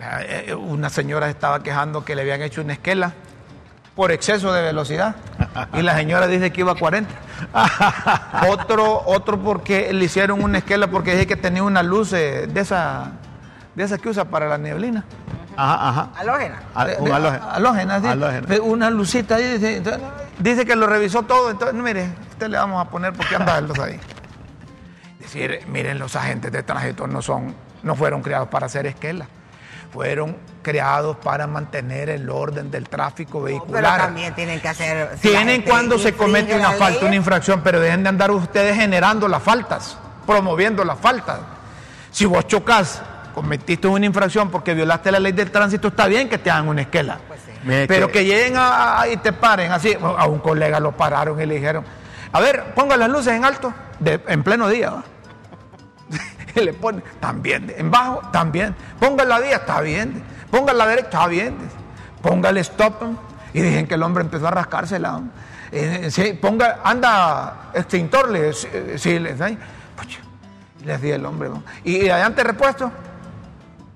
Eh, eh, Una señora estaba quejando que le habían hecho una esquela por exceso de velocidad y la señora dice que iba a 40. otro, otro porque le hicieron una esquela porque dice que tenía una luz eh, de esa, de esa que usa para la neblina. Ajá, ajá. Halógena. Al- un sí. Una lucita ahí. Dice, entonces, dice que lo revisó todo. Entonces, mire, usted le vamos a poner porque anda los ahí. Decir, miren, los agentes de tránsito no son, no fueron creados para hacer esquelas. Fueron creados para mantener el orden del tráfico Pero vehicular. también tienen que hacer... si la Tienen gente cuando se comete una falta, ley, una infracción, pero dejen de andar ustedes generando las faltas, promoviendo las faltas. Si vos chocas, cometiste una infracción porque violaste la ley del tránsito, está bien que te hagan una esquela. Mire Pero que- que lleguen a, a- y te paren así. A un colega lo pararon y le dijeron, a ver, ponga las luces en alto, de- en pleno día. ¿va? Y le pone, también, en bajo, también. Ponga la vía, está bien. Ponga la derecha, está bien. Ponga el stop. Y dijeron que el hombre empezó a rascársela. Eh, sí, ponga, anda, extintor, le sí, sí, le ay, pucha. Y le decía el hombre, ¿no? y, y adelante repuesto.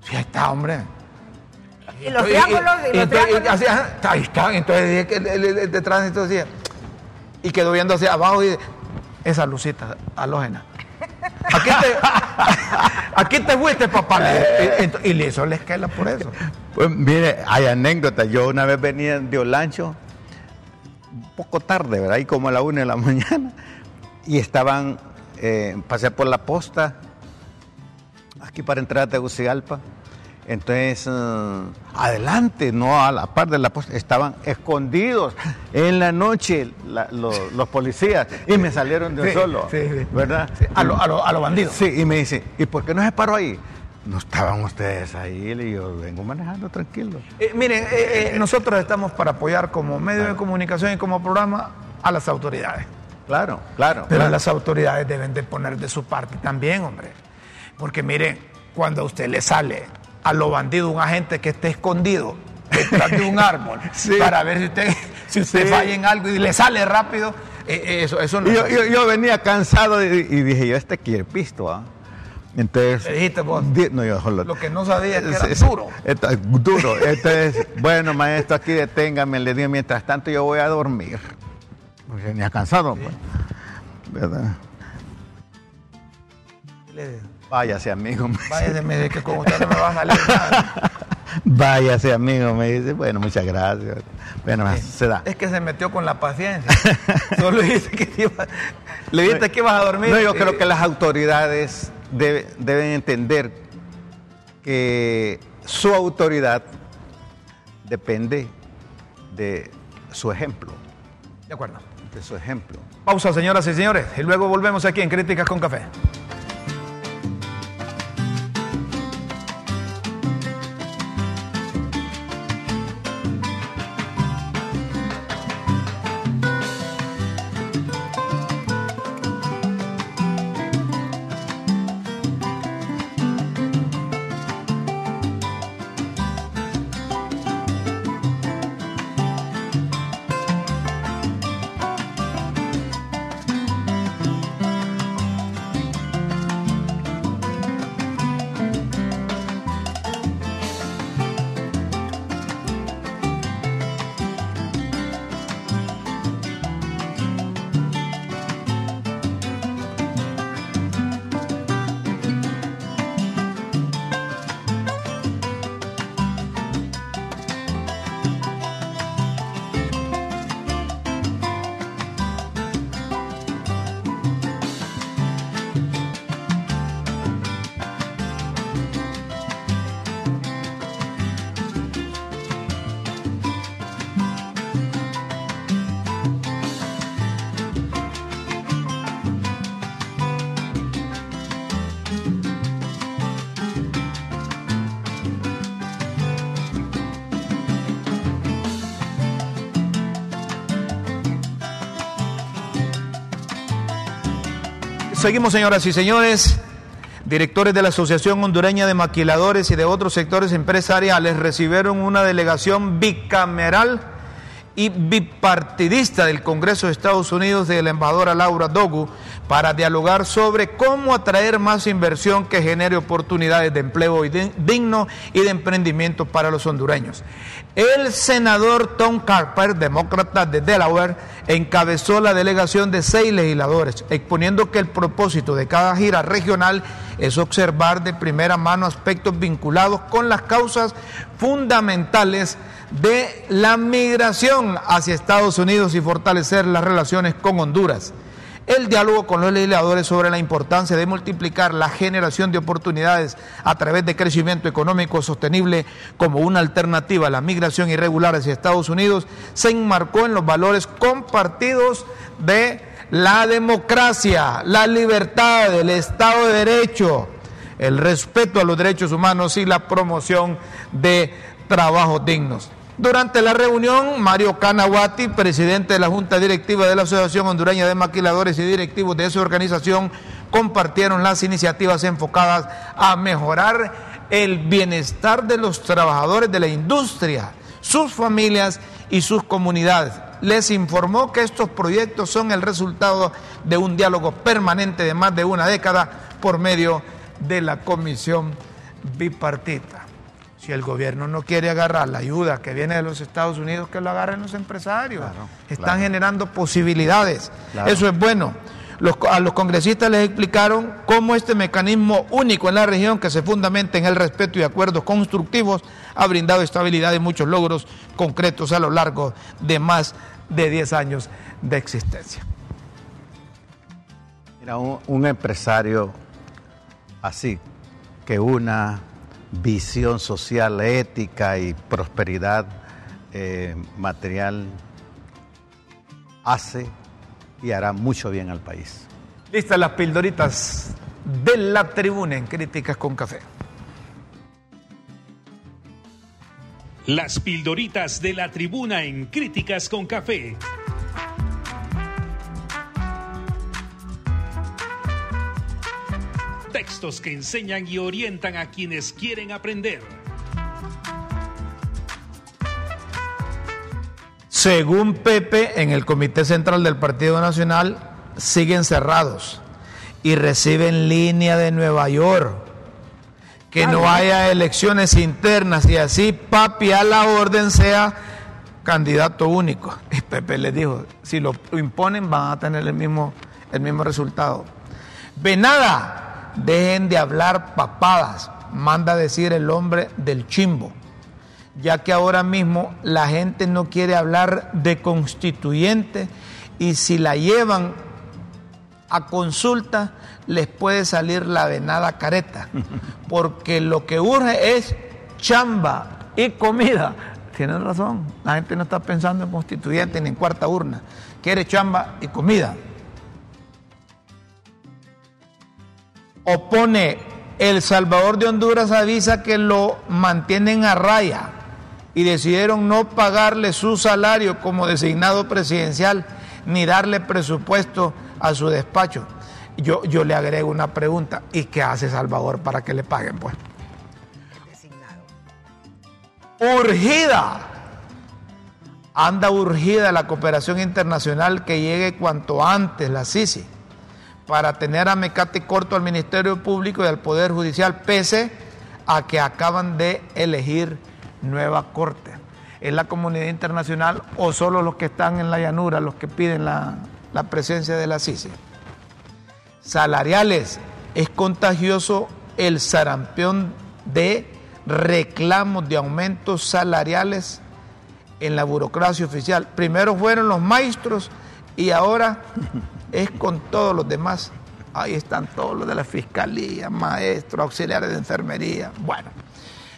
Sí, ahí está, hombre. Y los triángulos, y los entonces, triángulos. así, ajá, ahí está. Entonces dije que el, el- el de tránsito decía, y quedó viendo hacia abajo y esa lucita halógena. Aquí te, aquí te fuiste, papá. Le- y, y le hizo la esquela por eso. Pues mire, hay anécdotas. Yo una vez venía de Olancho, un poco tarde, ¿verdad? Y como a la una de la mañana. Y estaban, eh, pasé por la posta, aquí para entrar a Tegucigalpa. Entonces, eh, adelante, no a la par de la posta, estaban escondidos en la noche la- los policías y me salieron de un Sí, solo, sí, sí. ¿verdad? Sí, a los a lo, a lo bandidos. Sí, y me dice, ¿y por qué no se paró ahí? No estaban ustedes ahí, y yo vengo manejando tranquilo. Eh, miren, eh, eh, nosotros estamos para apoyar como medio de comunicación y como programa a las autoridades. Claro, claro. Pero claro. las autoridades deben de poner de su parte también, hombre. Porque mire, cuando a usted le sale a lo bandido un agente que esté escondido detrás de un árbol Sí. para ver si usted, si usted Sí. falla en algo y le sale rápido, eh, eh, eso, eso no es yo, yo- yo venía cansado y, y dije, yo este quiere pisto, ¿ah? Entonces... Le dijiste vos. no, yo solo... Lo que no sabía es que era sí. duro. Es duro. Entonces, bueno, maestro, aquí deténgame, le digo, mientras tanto yo voy a dormir. Porque venía cansado, pues. ¿Verdad? Váyase, amigo. Váyase, me dice que con usted no me va a salir nada. Váyase, amigo, me dice. Bueno, muchas gracias. Bueno, se da. Es que se metió con la paciencia. Solo dice que iba, le dijiste que ibas a dormir. No, yo creo que las autoridades debe- deben entender que su autoridad depende de su ejemplo. De acuerdo. De su ejemplo. Pausa, señoras y señores, y luego volvemos aquí en Críticas con Café. Seguimos, señoras y señores. Directores de la Asociación Hondureña de Maquiladores y de otros sectores empresariales recibieron una delegación bicameral y bipartidista del Congreso de Estados Unidos de la embajadora Laura Dogu para dialogar sobre cómo atraer más inversión que genere oportunidades de empleo digno y de emprendimiento para los hondureños. El senador Tom Carper, demócrata de Delaware, encabezó la delegación de seis legisladores, exponiendo que el propósito de cada gira regional es observar de primera mano aspectos vinculados con las causas fundamentales de la migración hacia Estados Unidos y fortalecer las relaciones con Honduras. El diálogo con los legisladores sobre la importancia de multiplicar la generación de oportunidades a través de crecimiento económico sostenible como una alternativa a la migración irregular hacia Estados Unidos se enmarcó en los valores compartidos de la democracia, la libertad, el Estado de Derecho, el respeto a los derechos humanos y la promoción de trabajos dignos. Durante la reunión, Mario Canaguati, presidente de la Junta Directiva de la Asociación Hondureña de Maquiladores y directivos de esa organización, compartieron las iniciativas enfocadas a mejorar el bienestar de los trabajadores de la industria, sus familias y sus comunidades. Les informó que estos proyectos son el resultado de un diálogo permanente de más de una década por medio de la Comisión Bipartita. Si el gobierno no quiere agarrar la ayuda que viene de los Estados Unidos, que lo agarren los empresarios. Claro, Están claro. generando posibilidades. Claro. Eso es bueno. Los- a los congresistas les explicaron cómo este mecanismo único en la región, que se fundamenta en el respeto y acuerdos constructivos, ha brindado estabilidad y muchos logros concretos a lo largo de más de 10 años de existencia. Mira, un, un empresario así, que una visión social, ética y prosperidad eh, material hace y hará mucho bien al país. Listas las pildoritas de la tribuna en Críticas con Café. Las pildoritas de la tribuna en Críticas con Café. Textos que enseñan y orientan a quienes quieren aprender. Según Pepe, en el Comité Central del Partido Nacional siguen cerrados y reciben línea de Nueva York. Que no haya elecciones internas y así, papi, a la orden sea candidato único. Y Pepe le dijo, si lo imponen van a tener el mismo, el mismo resultado. Venada, dejen de hablar papadas, manda decir el hombre del chimbo, ya que ahora mismo la gente no quiere hablar de constituyente y si la llevan a consulta les puede salir la venada careta, porque lo que urge es chamba y comida. Tienen razón, la gente no está pensando en constituyente ni en cuarta urna, quiere chamba y comida. Opone El Salvador de Honduras avisa que lo mantienen a raya y decidieron no pagarle su salario como designado presidencial ni darle presupuesto a su despacho. Yo, yo le agrego una pregunta, ¿y qué hace Salvador para que le paguen? Pues urgida. Anda urgida la cooperación internacional que llegue cuanto antes la CICI para tener a mecate corto al Ministerio Público y al Poder Judicial, pese a que acaban de elegir nueva corte. ¿Es la comunidad internacional o solo los que están en la llanura los que piden la, la presencia de la CICI? Salariales. Es contagioso el sarampión de reclamos de aumentos salariales en la burocracia oficial. Primero fueron los maestros y ahora es con todos los demás. Ahí están todos los de la fiscalía, maestros, auxiliares de enfermería. Bueno,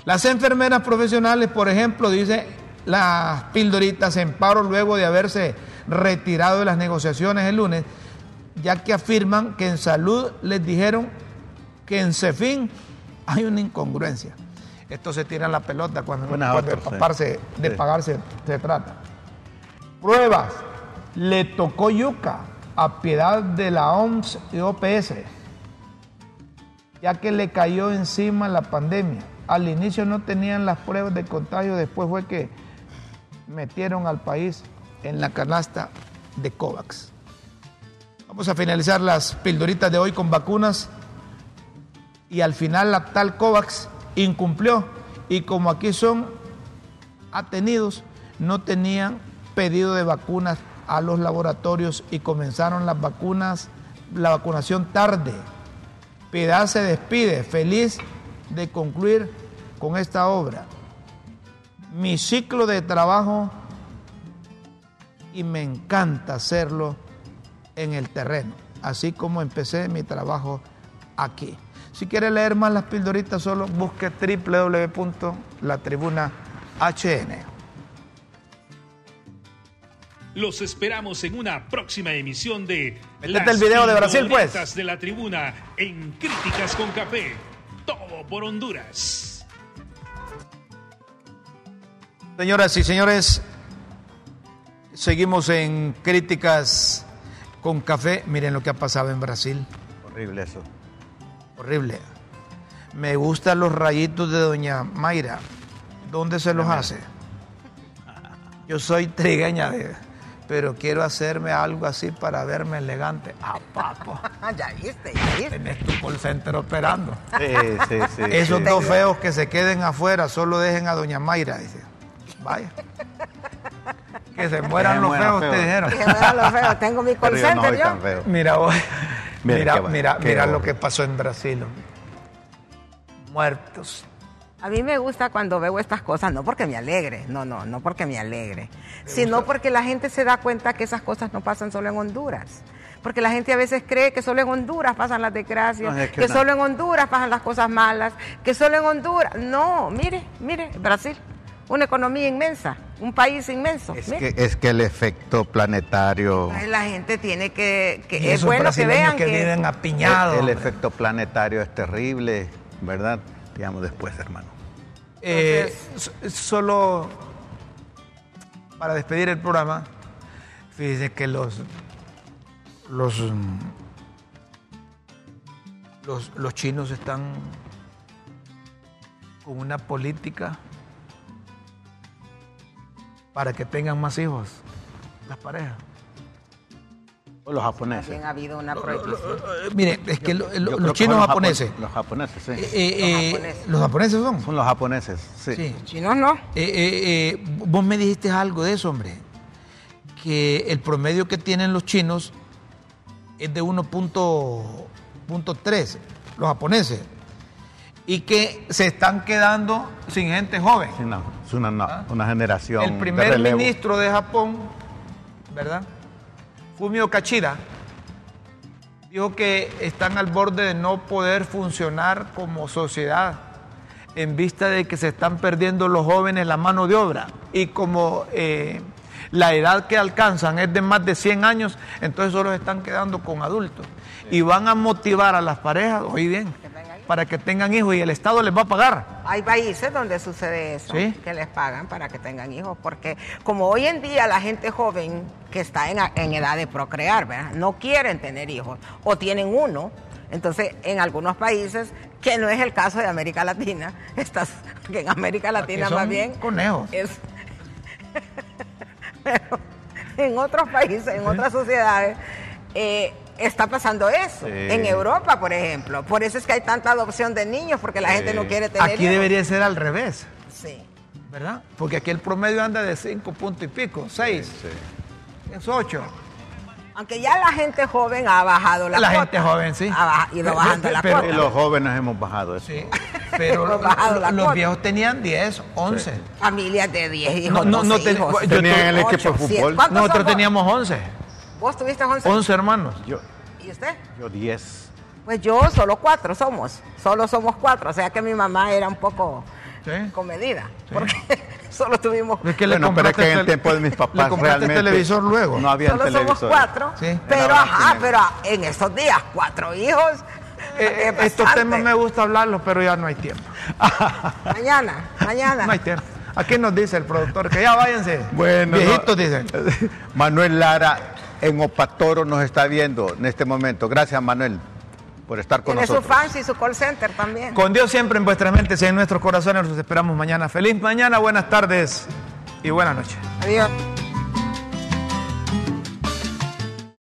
las enfermeras profesionales, por ejemplo, dice las pildoritas en paro luego de haberse retirado de las negociaciones el lunes, ya que afirman que en salud les dijeron que en CEFIN hay una incongruencia. Esto se tira la pelota cuando, de, paparse, de pagarse se trata. Pruebas. Le tocó yuca a piedad de la OMS y OPS, ya que le cayó encima la pandemia. Al inicio no tenían las pruebas de contagio, después fue que metieron al país en la canasta de COVAX. Vamos a finalizar las pildoritas de hoy con vacunas y al final la tal COVAX incumplió y como aquí son atenidos, no tenían pedido de vacunas a los laboratorios y comenzaron las vacunas, la vacunación tarde. Piedad se despide, feliz de concluir con esta obra. Mi ciclo de trabajo y me encanta hacerlo en el terreno, así como empecé mi trabajo aquí. Si quiere leer más las pildoritas, solo busque www.latribunahn. Los esperamos en una próxima emisión de Métete el video de Brasil, pues. de la tribuna en Críticas con Café. Todo por Honduras. Señoras y señores, seguimos en Críticas con Café. Miren lo que ha pasado en Brasil. Horrible eso. Horrible. Me gustan los rayitos de Doña Mayra. ¿Dónde se los hace? Yo soy trigueña, pero quiero hacerme algo así para verme elegante. Ah, papo. ya viste, ya viste. Tenés tu call center operando. Sí, sí, sí. Esos dos feos que se queden afuera, solo dejen a Doña Mayra, dice. Vaya. Que se mueran los feos, te dijeron. Que se mueran los feos. Tengo mi call center yo. Mira, voy. Mira, mira, mira, lo que pasó en Brasil. Muertos. A mí me gusta cuando veo estas cosas, no porque me alegre, no, no, no porque me alegre, sino porque la gente se da cuenta que esas cosas no pasan solo en Honduras. Porque la gente a veces cree que solo en Honduras pasan las desgracias, que, solo en Honduras pasan las cosas malas, que solo en Honduras. No, mire, mire, Brasil una economía inmensa, un país inmenso. Es, que, es que, el efecto planetario... La gente tiene que... que es bueno que vean que, viven apiñados. El, efecto planetario es terrible, ¿verdad? Digamos después, hermano. Eh, solo para despedir el programa, fíjese que los, los, los, los chinos están con una política para que tengan más hijos, las parejas. Los japoneses. También ha habido una prohibición. Eh, Mire, es que lo- lo- los chinos los japoneses. japon- Los japoneses, sí. eh, eh, japoneses. los japoneses son. Son los japoneses, sí. Sí. Chinos no. Eh, eh, eh, vos me dijiste algo de eso, hombre. Que el promedio que tienen los chinos es de 1.3, los japoneses. Y que se están quedando sin gente joven. Sí, no, es una, una- una generación Ah. El primer ministro de Japón, ¿verdad? Fumio Kachira, dijo que están al borde de no poder funcionar como sociedad en vista de que se están perdiendo los jóvenes la mano de obra. Y como eh, la edad que alcanzan es de más de 100 años, entonces solo están quedando con adultos. Y van a motivar a las parejas, oí bien, para que tengan hijos y el Estado les va a pagar. Hay países donde sucede eso, Sí. que les pagan para que tengan hijos, porque como hoy en día la gente joven que está en, en edad de procrear, ¿verdad? no quieren tener hijos o tienen uno, entonces en algunos países, que no es el caso de América Latina, estás, que en América Latina son más bien conejos. es... Pero en otros países, en otras sociedades, eh, está pasando eso. Sí. En Europa, por ejemplo. Por eso es que hay tanta adopción de niños, porque la gente no quiere tener Aquí hijos. debería ser al revés. Sí. ¿verdad? Porque aquí el promedio anda de 5 puntos y pico, 6, Sí. es 8. Aunque ya la gente joven ha bajado la La cuota. gente joven, sí. Ha ido Pero- bajando la pero- Y cuota. los jóvenes hemos bajado eso. Sí, pero Hemos bajado la los cuota. viejos tenían 10, 11. Familias de 10 hijos, No, no, no 12 ten- hijos. yo Tenían el equipo de fútbol. ¿Cuántos Nosotros teníamos 11, ¿Vos tuviste 11? 11 hermanos. Yo, ¿Y usted? yo 10. Pues yo solo cuatro somos. Solo somos cuatro. O sea que mi mamá era un poco Sí. comedida. Porque solo tuvimos... Es que le bueno, pero es que en el tiempo de mis le papás compraste realmente televisor luego. no había Solo somos televisor. cuatro. Sí. Pero ajá, pero en estos días, cuatro hijos. Eh, es estos temas me gusta hablarlos, pero ya no hay tiempo. Mañana, mañana. No hay tiempo. Aquí nos dice el productor que ya váyanse. Bueno, Viejitos no. dicen. Manuel Lara en Opatoro nos está viendo en este momento. Gracias, Manuel, por estar con Tiene su nosotros. fans y su call center también. Con Dios siempre en vuestras mentes y en nuestros corazones. Los esperamos mañana. Feliz mañana, buenas tardes y buenas noches. Adiós.